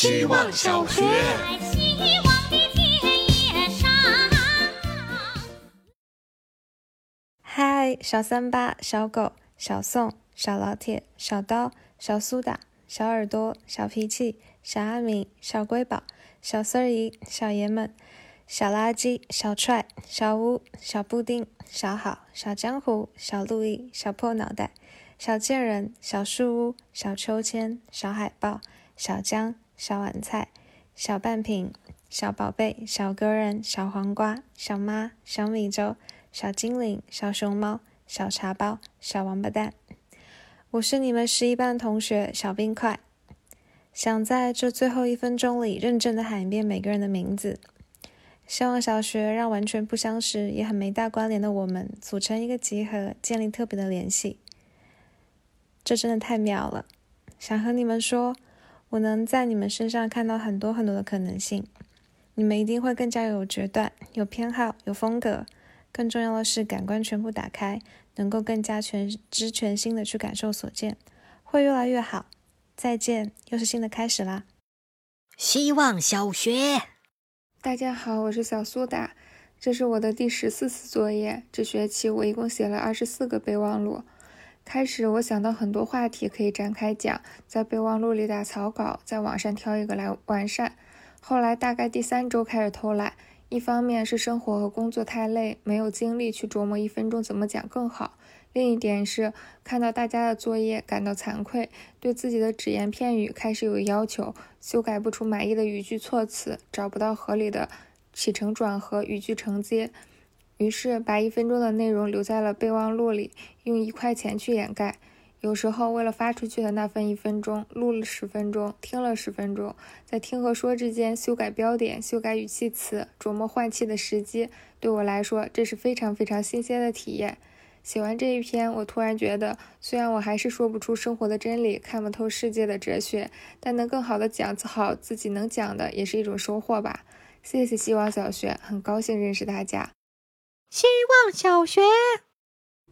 希望小学。希望的田野上。嗨，小三八、小狗、小宋、小老铁、小刀、小苏打、小耳朵、小脾气、小阿敏、小瑰宝、小孙儿姨、小爷们、小垃圾、小踹、小屋、小布丁、小好、小江湖、小路易、小破脑袋、小贱人、小树屋、小秋千、小海豹、小江、小碗菜、小半瓶、小宝贝、小鸽人、小黄瓜、小妈、小米粥、小精灵、小熊猫、小茶包、小王八蛋。我是你们十一班同学小冰块，想在这最后一分钟里认真的喊一遍每个人的名字。希望小学让完全不相识也很没大关联的我们组成一个集合，建立特别的联系。这真的太妙了！想和你们说，我能在你们身上看到很多很多的可能性。你们一定会更加有决断、有偏好、有风格。更重要的是，感官全部打开，能够更加全知全新的去感受所见，会越来越好。再见，又是新的开始啦！希望小学。大家好，我是小苏打，这是我的第十四次作业。这学期我一共写了二十四个备忘录。开始我想到很多话题可以展开讲，在备忘录里打草稿，在网上挑一个来完善。后来大概第三周开始偷懒，一方面是生活和工作太累，没有精力去琢磨一分钟怎么讲更好；另一点是看到大家的作业感到惭愧，对自己的只言片语开始有要求，修改不出满意的语句措辞，找不到合理的起承转合、语句承接，于是把一分钟的内容留在了备忘录里，用一块钱去掩盖。有时候为了发出去的那份一分钟，录了十分钟，听了十分钟，在听和说之间修改标点、修改语气词，琢磨换气的时机。对我来说，这是非常非常新鲜的体验。写完这一篇，我突然觉得，虽然我还是说不出生活的真理，看不透世界的哲学，但能更好的讲好自己能讲的，也是一种收获吧。谢谢希望小学，很高兴认识大家。希望小学。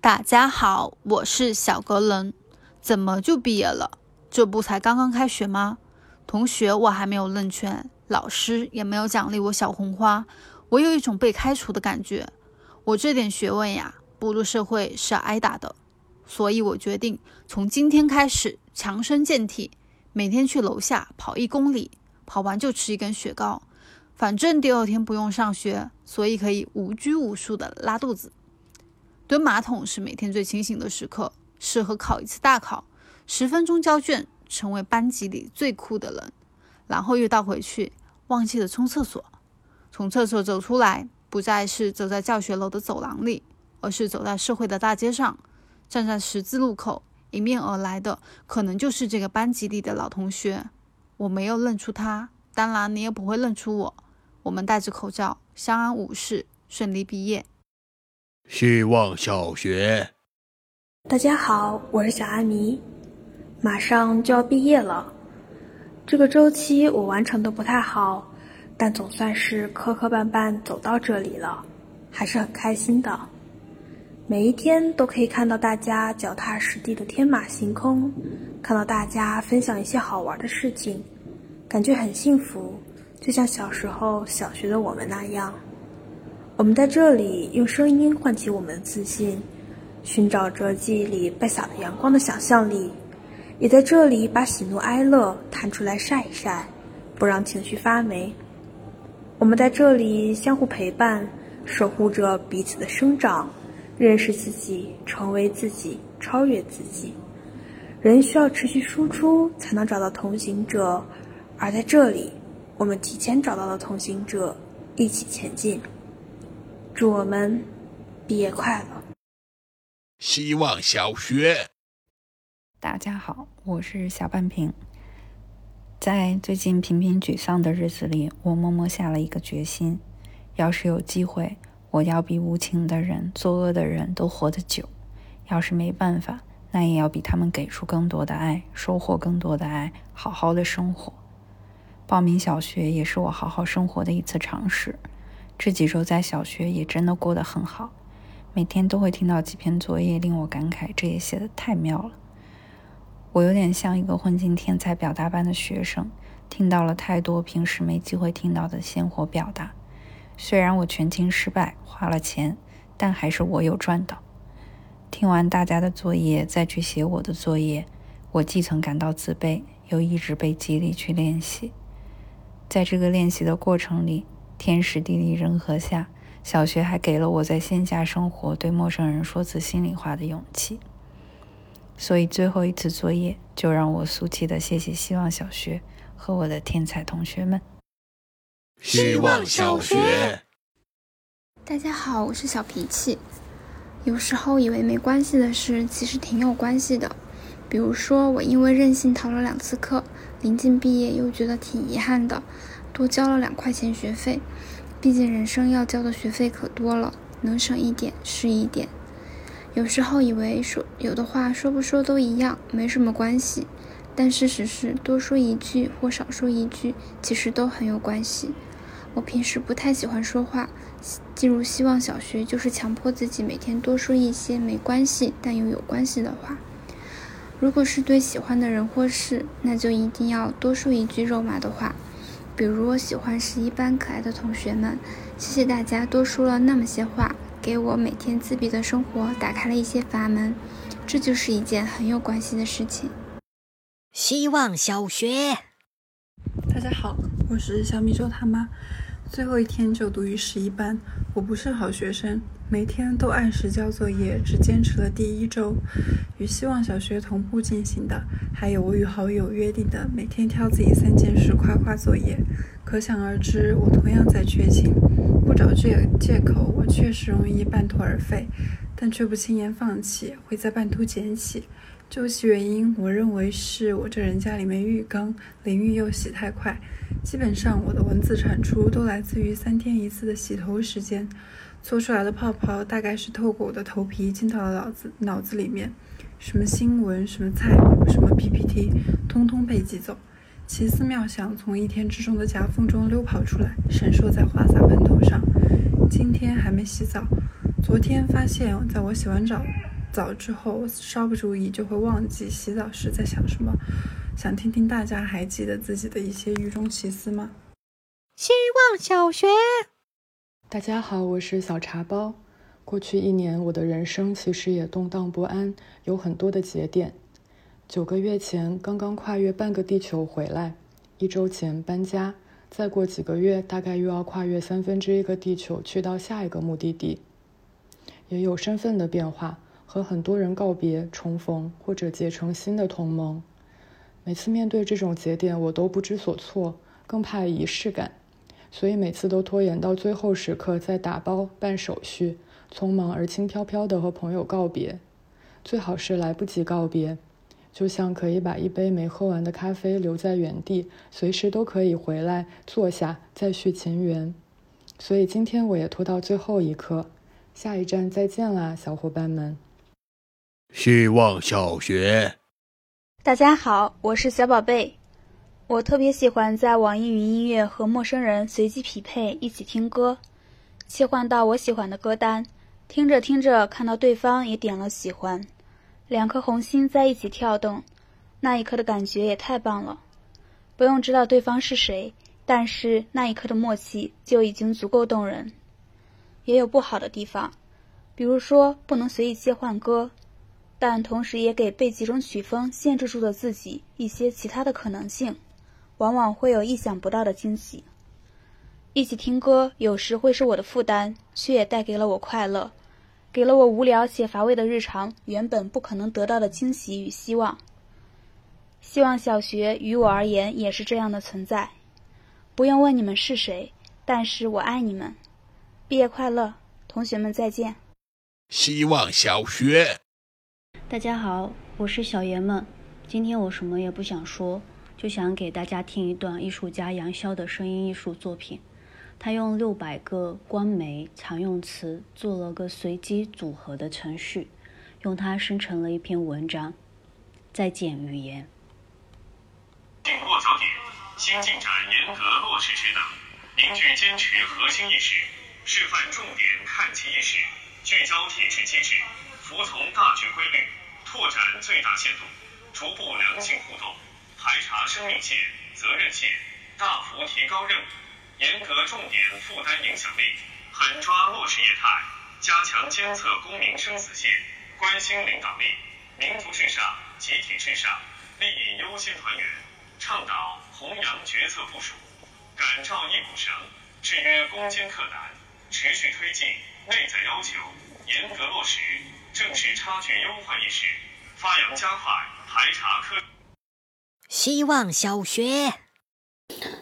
大家好，我是小格伦。怎么就毕业了？这不才刚刚开学吗？同学，我还没有认全，老师也没有奖励我小红花，我有一种被开除的感觉。我这点学问呀，步入社会是要挨打的。所以我决定从今天开始强身健体，每天去楼下跑一公里，跑完就吃一根雪糕。反正第二天不用上学，所以可以无拘无束的拉肚子。蹲马桶是每天最清醒的时刻，适合考一次大考，十分钟交卷，成为班级里最酷的人。然后又倒回去，忘记了冲厕所。从厕所走出来，不再是走在教学楼的走廊里，而是走在社会的大街上。站在十字路口，迎面而来的可能就是这个班级里的老同学。我没有认出他，当然你也不会认出我。我们戴着口罩，相安无事，顺利毕业。希望小学。大家好，我是小阿迷，马上就要毕业了。这个周期我完成的不太好，但总算是磕磕绊绊走到这里了，还是很开心的。每一天都可以看到大家脚踏实地的天马行空，看到大家分享一些好玩的事情，感觉很幸福，就像小时候小学的我们那样。我们在这里用声音唤起我们的自信，寻找着记忆里被洒的阳光的想象力，也在这里把喜怒哀乐弹出来晒一晒，不让情绪发霉。我们在这里相互陪伴，守护着彼此的生长，认识自己，成为自己，超越自己。人需要持续输出，才能找到同行者，而在这里，我们提前找到了同行者，一起前进。祝我们毕业快乐！希望小学。大家好，我是小半瓶。在最近频频沮丧的日子里，我默默下了一个决心：要是有机会，我要比无情的人、作恶的人都活得久；要是没办法，那也要比他们给出更多的爱，收获更多的爱，好好的生活。报名小学也是我好好生活的一次尝试。这几周在小学也真的过得很好，每天都会听到几篇作业，令我感慨这也写的太妙了。我有点像一个混进天才表达班的学生，听到了太多平时没机会听到的鲜活表达。虽然我全勤失败，花了钱，但还是我有赚到。听完大家的作业，再去写我的作业，我既曾感到自卑，又一直被激励去练习。在这个练习的过程里，天时地利人和下，小学还给了我在线下生活对陌生人说次心里话的勇气。所以最后一次作业，就让我俗气的谢谢希望小学和我的天才同学们。希望小学，大家好，我是小脾气。有时候以为没关系的事，其实挺有关系的。比如说，我因为任性逃了两次课，临近毕业又觉得挺遗憾的，多交了两块钱学费。毕竟人生要交的学费可多了，能省一点是一点。有时候以为说有的话说不说都一样，没什么关系，但事实是多说一句或少说一句，其实都很有关系。我平时不太喜欢说话，进入希望小学就是强迫自己每天多说一些没关系但又有关系的话。如果是对喜欢的人或事，那就一定要多说一句肉麻的话，比如我喜欢十一班可爱的同学们，谢谢大家多说了那么些话。给我每天自闭的生活打开了一些阀门，这就是一件很有关系的事情。希望小学，大家好，我是小米粥他妈。最后一天就读于十一班，我不是好学生，每天都按时交作业，只坚持了第一周。与希望小学同步进行的，还有我与好友约定的每天挑自己三件事夸夸作业。可想而知，我同样在缺勤。不找借借口，我确实容易半途而废，但却不轻言放弃，会在半途捡起。究其原因，我认为是我这人家里没浴缸，淋浴又洗太快。基本上，我的文字产出都来自于三天一次的洗头时间，搓出来的泡泡大概是透过我的头皮进到了脑子脑子里面，什么新闻，什么菜谱，什么 PPT，通通被挤走。奇思妙想从一天之中的夹缝中溜跑出来，闪烁在花洒喷头上。今天还没洗澡，昨天发现，在我洗完澡澡之后，稍不注意就会忘记洗澡时在想什么。想听听大家还记得自己的一些狱中奇思吗？希望小学，大家好，我是小茶包。过去一年，我的人生其实也动荡不安，有很多的节点。九个月前刚刚跨越半个地球回来，一周前搬家，再过几个月大概又要跨越三分之一个地球去到下一个目的地。也有身份的变化，和很多人告别、重逢或者结成新的同盟。每次面对这种节点，我都不知所措，更怕仪式感，所以每次都拖延到最后时刻再打包办手续，匆忙而轻飘飘的和朋友告别，最好是来不及告别。就像可以把一杯没喝完的咖啡留在原地，随时都可以回来坐下再续前缘。所以今天我也拖到最后一刻，下一站再见啦，小伙伴们！希望小学，大家好，我是小宝贝。我特别喜欢在网易云音乐和陌生人随机匹配一起听歌，切换到我喜欢的歌单，听着听着看到对方也点了喜欢。两颗红心在一起跳动，那一刻的感觉也太棒了。不用知道对方是谁，但是那一刻的默契就已经足够动人。也有不好的地方，比如说不能随意切换歌，但同时也给被几种曲风限制住的自己一些其他的可能性，往往会有意想不到的惊喜。一起听歌有时会是我的负担，却也带给了我快乐。给了我无聊且乏味的日常原本不可能得到的惊喜与希望。希望小学于我而言也是这样的存在。不用问你们是谁，但是我爱你们。毕业快乐，同学们再见。希望小学，大家好，我是小爷们。今天我什么也不想说，就想给大家听一段艺术家杨潇的声音艺术作品。他用六百个官媒常用词做了个随机组合的程序，用它生成了一篇文章。再见，语言。紧握焦点，新进展严格落实指导，凝聚坚持核心意识，示范重点看齐意识，聚焦体制机制，服从大局规律，拓展最大限度，逐步良性互动，排查生命线，责任线，大幅提高任务，严格重点负担影响力，狠抓落实业态，加强监测公民生死线，关心领导力，民族至上，集体至上，利益优先团圆，倡导弘扬决策部署，感召一股绳，制约攻坚克难，持续推进内在要求，严格落实正视差距优化意识，发扬加快排查科。希望小学，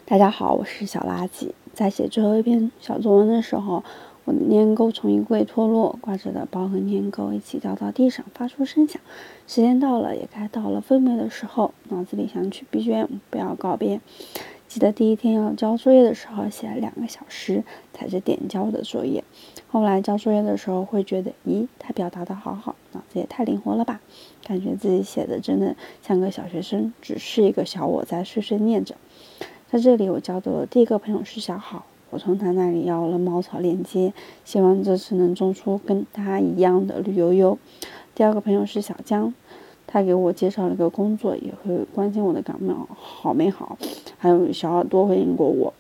大家好，我是小垃圾。在写最后一篇小作文的时候，我的粘钩从衣柜脱落，挂着的包和粘钩一起掉到地上，发出声响。时间到了，也该到了分别的时候。脑子里想起 BGM，不要告别。记得第一天要交作业的时候，写了两个小时，踩着点交的作业。后来交作业的时候，会觉得，咦，他表达的好好，脑子也太灵活了吧？感觉自己写的真的像个小学生，只是一个小我在碎碎念着。在这里，我交的第一个朋友是小好，我从他那里要了茅草链接，希望这次能种出跟他一样的绿油油。第二个朋友是小江，他给我介绍了个工作，也会关心我的感冒好没好。还有小耳朵回应过我。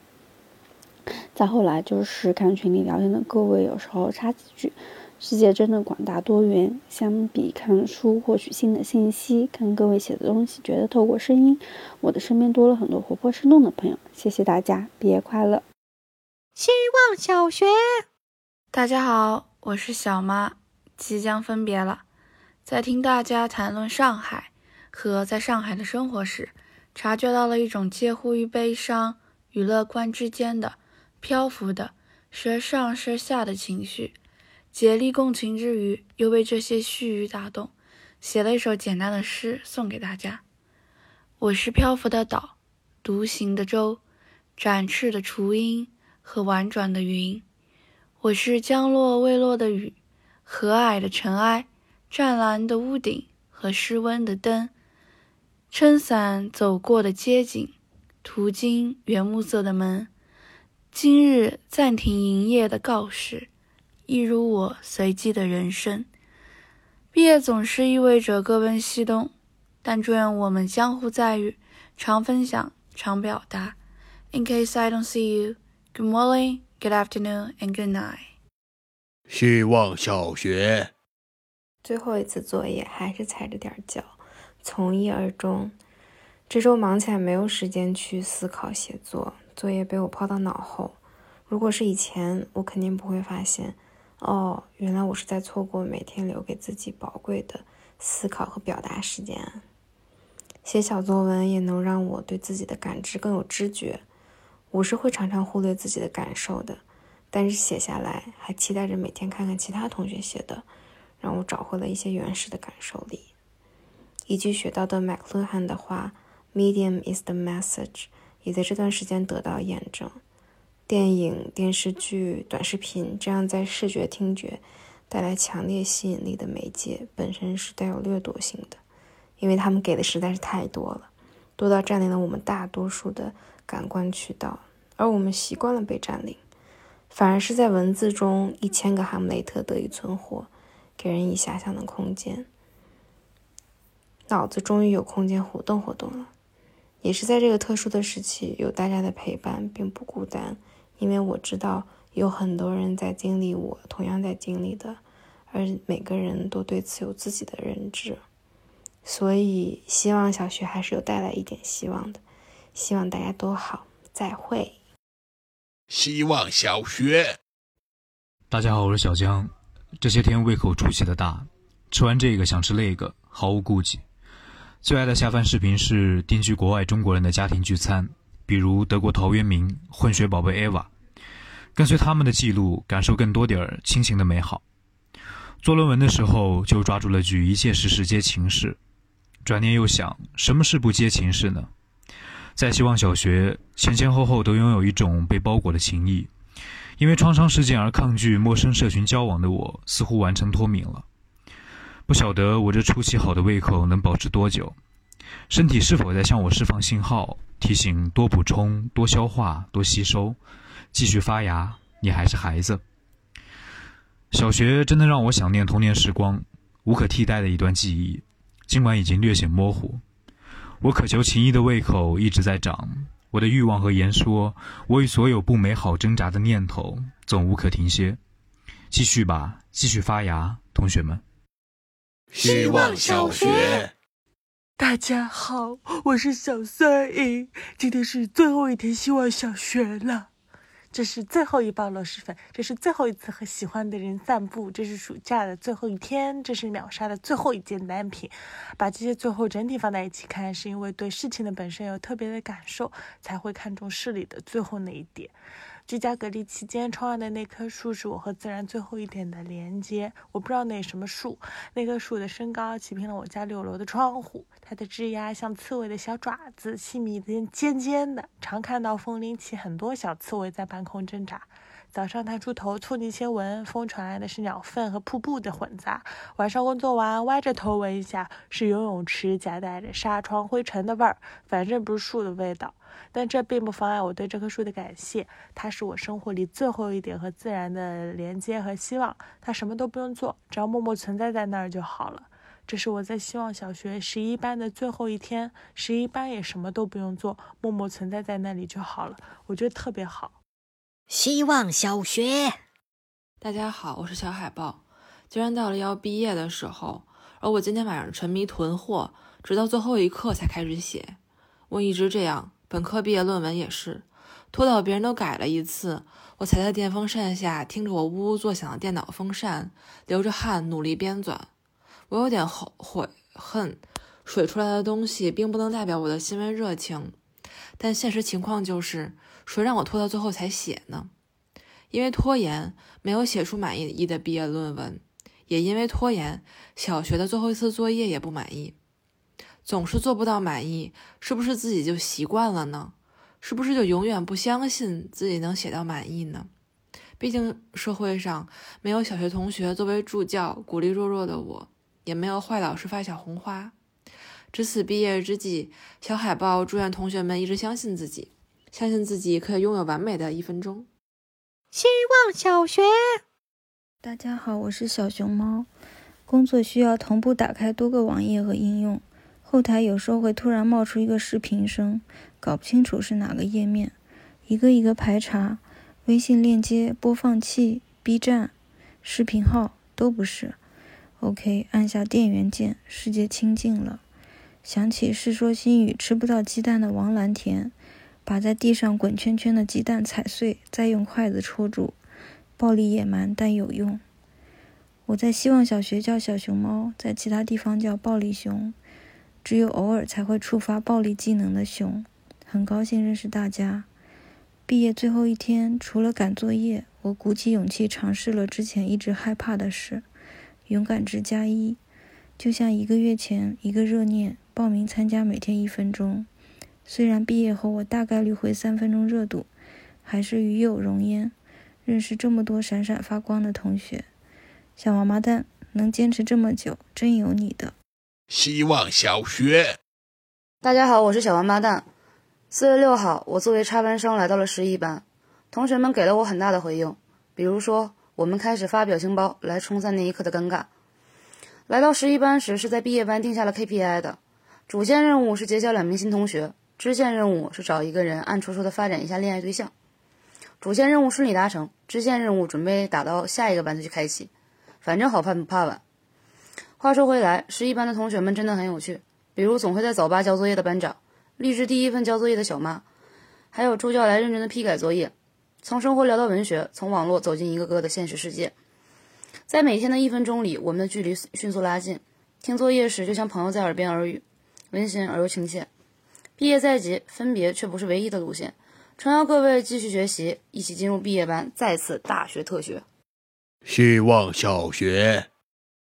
再后来就是看群里聊天的各位，有时候插几句。世界真的广大多元，相比看书获取新的信息，看各位写的东西，觉得透过声音，我的身边多了很多活泼生动的朋友。谢谢大家，毕业快乐！希望小学，大家好，我是小妈，即将分别了。在听大家谈论上海和在上海的生活时，察觉到了一种介乎于悲伤与乐观之间的漂浮的时上时下的情绪。竭力共情之余，又被这些絮语打动，写了一首简单的诗送给大家。我是漂浮的岛，独行的舟，展翅的雏鹰和婉转的云。我是将落未落的雨，和蔼的尘埃，湛蓝的屋顶和失温的灯。撑伞走过的街景，途经原木色的门，今日暂停营业的告示。一如我随机的人生，毕业总是意味着各奔西东，但祝愿我们相互在遇，常分享，常表达。In case I don't see you, good morning, good afternoon, and good night。希望小学最后一次作业还是踩着点脚，从一而终。这周忙起来，没有时间去思考写作，作业被我抛到脑后。如果是以前，我肯定不会发现。哦，原来我是在错过每天留给自己宝贵的思考和表达时间。写小作文也能让我对自己的感知更有知觉。我是会常常忽略自己的感受的，但是写下来，还期待着每天看看其他同学写的，让我找回了一些原始的感受力。一句学到的麦克伦汉的话：“Medium is the message”，也在这段时间得到验证。电影、电视剧、短视频这样在视觉、听觉带来强烈吸引力的媒介，本身是带有掠夺性的，因为他们给的实在是太多了，多到占领了我们大多数的感官渠道，而我们习惯了被占领，反而是在文字中一千个哈姆雷特得以存活，给人以遐想的空间，脑子终于有空间活动活动了，也是在这个特殊的时期，有大家的陪伴，并不孤单。因为我知道有很多人在经历我同样在经历的，而每个人都对此有自己的认知，所以希望小学还是有带来一点希望的。希望大家都好，再会。希望小学，大家好，我是小江。这些天胃口出奇的大，吃完这个想吃那个，毫无顾忌。最爱的下饭视频是定居国外中国人的家庭聚餐。比如德国陶渊明、混血宝贝 Eva，跟随他们的记录，感受更多点儿亲情的美好。做论文的时候就抓住了句“一切事事皆情事”，转念又想，什么事不皆情事呢？在希望小学前前后后都拥有一种被包裹的情谊，因为创伤事件而抗拒陌生社群交往的我，似乎完成脱敏了。不晓得我这出奇好的胃口能保持多久，身体是否在向我释放信号？提醒多补充、多消化、多吸收，继续发芽。你还是孩子。小学真的让我想念童年时光，无可替代的一段记忆。尽管已经略显模糊，我渴求情谊的胃口一直在长，我的欲望和言说，我与所有不美好挣扎的念头，总无可停歇。继续吧，继续发芽，同学们。希望小学，大家好，我是小三姨，今天是最后一天希望小学了。这是最后一包螺蛳粉，这是最后一次和喜欢的人散步，这是暑假的最后一天，这是秒杀的最后一件单品。把这些最后整体放在一起看，是因为对事情的本身有特别的感受，才会看重事里的最后那一点。居家隔离期间，窗外的那棵树是我和自然最后一点的连接。我不知道那什么树，那棵树的身高齐平了我家六楼的窗户。它的枝丫像刺猬的小爪子，细密的、尖尖的，常看到风铃起很多小刺猬在半空挣扎。早上探出头凑近些闻，风传来的是鸟粪和瀑布的混杂。晚上工作完歪着头闻一下，是游泳池夹带着纱窗灰尘的味儿。反正不是树的味道，但这并不妨碍我对这棵树的感谢。它是我生活里最后一点和自然的连接和希望。它什么都不用做，只要默默存在在那儿就好了。这是我在希望小学十一班的最后一天，十一班也什么都不用做，默默存在在那里就好了。我觉得特别好。希望小学，大家好，我是小海豹。既然到了要毕业的时候，而我今天晚上沉迷囤货，直到最后一刻才开始写。我一直这样，本科毕业论文也是，拖到别人都改了一次，我才在电风扇下听着我呜呜作响的电脑风扇，流着汗努力编纂。我有点后悔恨，水出来的东西并不能代表我的新闻热情，但现实情况就是。谁让我拖到最后才写呢？因为拖延，没有写出满意的毕业论文；也因为拖延，小学的最后一次作业也不满意。总是做不到满意，是不是自己就习惯了呢？是不是就永远不相信自己能写到满意呢？毕竟社会上没有小学同学作为助教鼓励弱弱的我，也没有坏老师发小红花。值此毕业之际，小海豹祝愿同学们一直相信自己。相信自己可以拥有完美的一分钟。希望小学，大家好，我是小熊猫。工作需要同步打开多个网页和应用，后台有时候会突然冒出一个视频声，搞不清楚是哪个页面，一个一个排查，微信链接、播放器、B 站、视频号都不是。OK，按下电源键，世界清静了。想起《世说新语》吃不到鸡蛋的王蓝田。把在地上滚圈圈的鸡蛋踩碎，再用筷子戳住，暴力野蛮但有用。我在希望小学叫小熊猫，在其他地方叫暴力熊，只有偶尔才会触发暴力技能的熊。很高兴认识大家。毕业最后一天，除了赶作业，我鼓起勇气尝试了之前一直害怕的事，勇敢值加一。就像一个月前，一个热念，报名参加每天一分钟。虽然毕业后我大概率会三分钟热度，还是与有荣焉。认识这么多闪闪发光的同学，小王八蛋能坚持这么久，真有你的。希望小学，大家好，我是小王八蛋。四月六号，我作为插班生来到了十一班，同学们给了我很大的回应，比如说我们开始发表情包来冲散那一刻的尴尬。来到十一班时，是在毕业班定下了 KPI 的，主线任务是结交两名新同学。支线任务是找一个人暗戳戳的发展一下恋爱对象，主线任务顺利达成，支线任务准备打到下一个班再去开启，反正好判不怕晚。话说回来，十一班的同学们真的很有趣，比如总会在早八交作业的班长，励志第一份交作业的小妈，还有助教来认真的批改作业。从生活聊到文学，从网络走进一个个的现实世界，在每天的一分钟里，我们的距离迅速拉近。听作业时，就像朋友在耳边耳语，温馨而又亲切。毕业在即，分别却不是唯一的路线。诚邀各位继续学习，一起进入毕业班，再次大学特学。希望小学，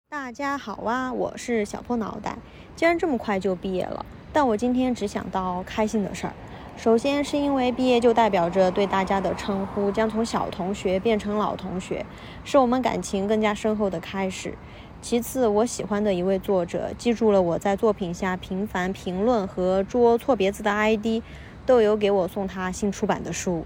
大家好啊，我是小破脑袋。既然这么快就毕业了，但我今天只想到开心的事儿。首先是因为毕业就代表着对大家的称呼将从小同学变成老同学，是我们感情更加深厚的开始。其次，我喜欢的一位作者记住了我在作品下频繁评论和捉错别字的 ID，都有给我送他新出版的书。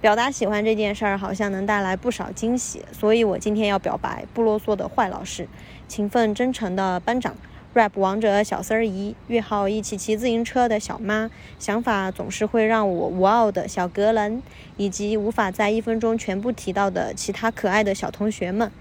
表达喜欢这件事儿好像能带来不少惊喜，所以我今天要表白不啰嗦的坏老师，勤奋真诚的班长，rap 王者小丝儿姨，约好一起骑自行车的小妈，想法总是会让我无傲的小格伦，以及无法在一分钟全部提到的其他可爱的小同学们。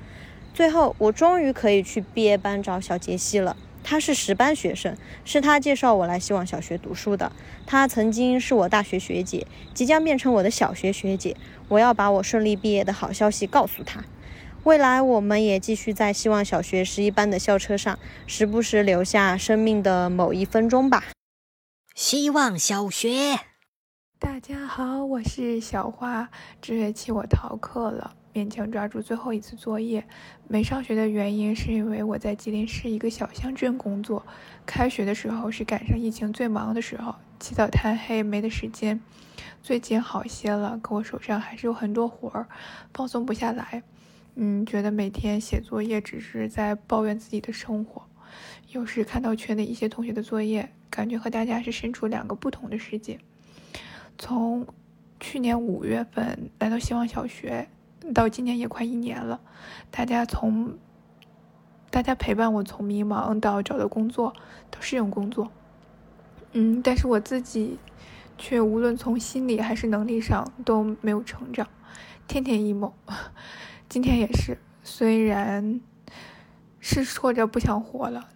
最后，我终于可以去毕业班找小杰西了。他是十班学生，是他介绍我来希望小学读书的。他曾经是我大学学姐，即将变成我的小学学姐。我要把我顺利毕业的好消息告诉他。未来我们也继续在希望小学十一班的校车上，时不时留下生命的某一分钟吧。希望小学，大家好，我是小花。这学期我逃课了。勉强抓住最后一次作业，没上学的原因是因为我在吉林市一个小乡镇工作。开学的时候是赶上疫情最忙的时候，起早贪黑没的时间。最近好些了，可我手上还是有很多活儿，放松不下来。嗯，觉得每天写作业只是在抱怨自己的生活。有时看到群里一些同学的作业，感觉和大家是身处两个不同的世界。从去年五月份来到希望小学。到今年也快一年了，大家从大家陪伴我从迷茫到找到工作，到适应工作，嗯，但是我自己却无论从心理还是能力上都没有成长，天天 emo，今天也是，虽然是说着不想活了，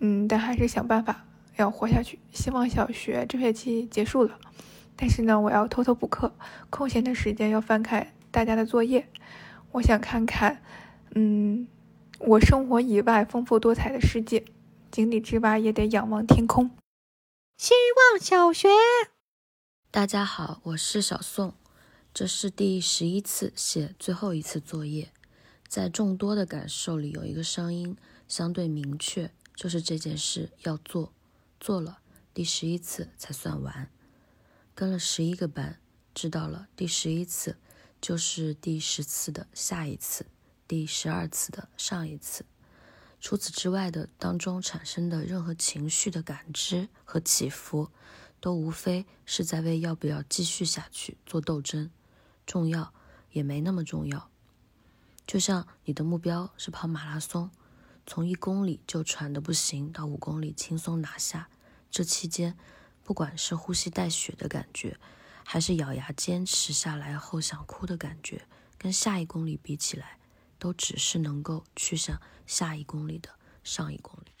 嗯，但还是想办法要活下去。希望小学这学期结束了，但是呢，我要偷偷补课，空闲的时间要翻开。大家的作业，我想看看，嗯，我生活以外丰富多彩的世界。井底之蛙也得仰望天空。希望小学，大家好，我是小宋，这是第十一次写最后一次作业。在众多的感受里，有一个声音相对明确，就是这件事要做，做了第十一次才算完。跟了十一个班，知道了第十一次。就是第十次的下一次，第十二次的上一次。除此之外的当中产生的任何情绪的感知和起伏，都无非是在为要不要继续下去做斗争。重要也没那么重要。就像你的目标是跑马拉松，从一公里就喘得不行到五公里轻松拿下，这期间，不管是呼吸带血的感觉。还是咬牙坚持下来后想哭的感觉，跟下一公里比起来，都只是能够去向下一公里的上一公里。